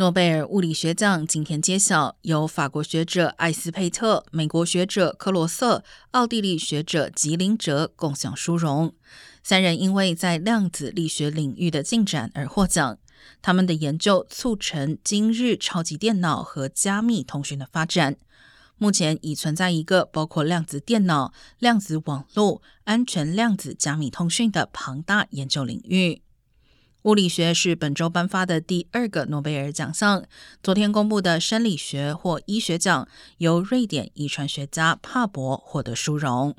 诺贝尔物理学奖今天揭晓，由法国学者艾斯佩特、美国学者克罗瑟、奥地利学者吉林哲共享殊荣。三人因为在量子力学领域的进展而获奖。他们的研究促成今日超级电脑和加密通讯的发展。目前已存在一个包括量子电脑、量子网络、安全量子加密通讯的庞大研究领域。物理学是本周颁发的第二个诺贝尔奖项。昨天公布的生理学或医学奖，由瑞典遗传学家帕博获得殊荣。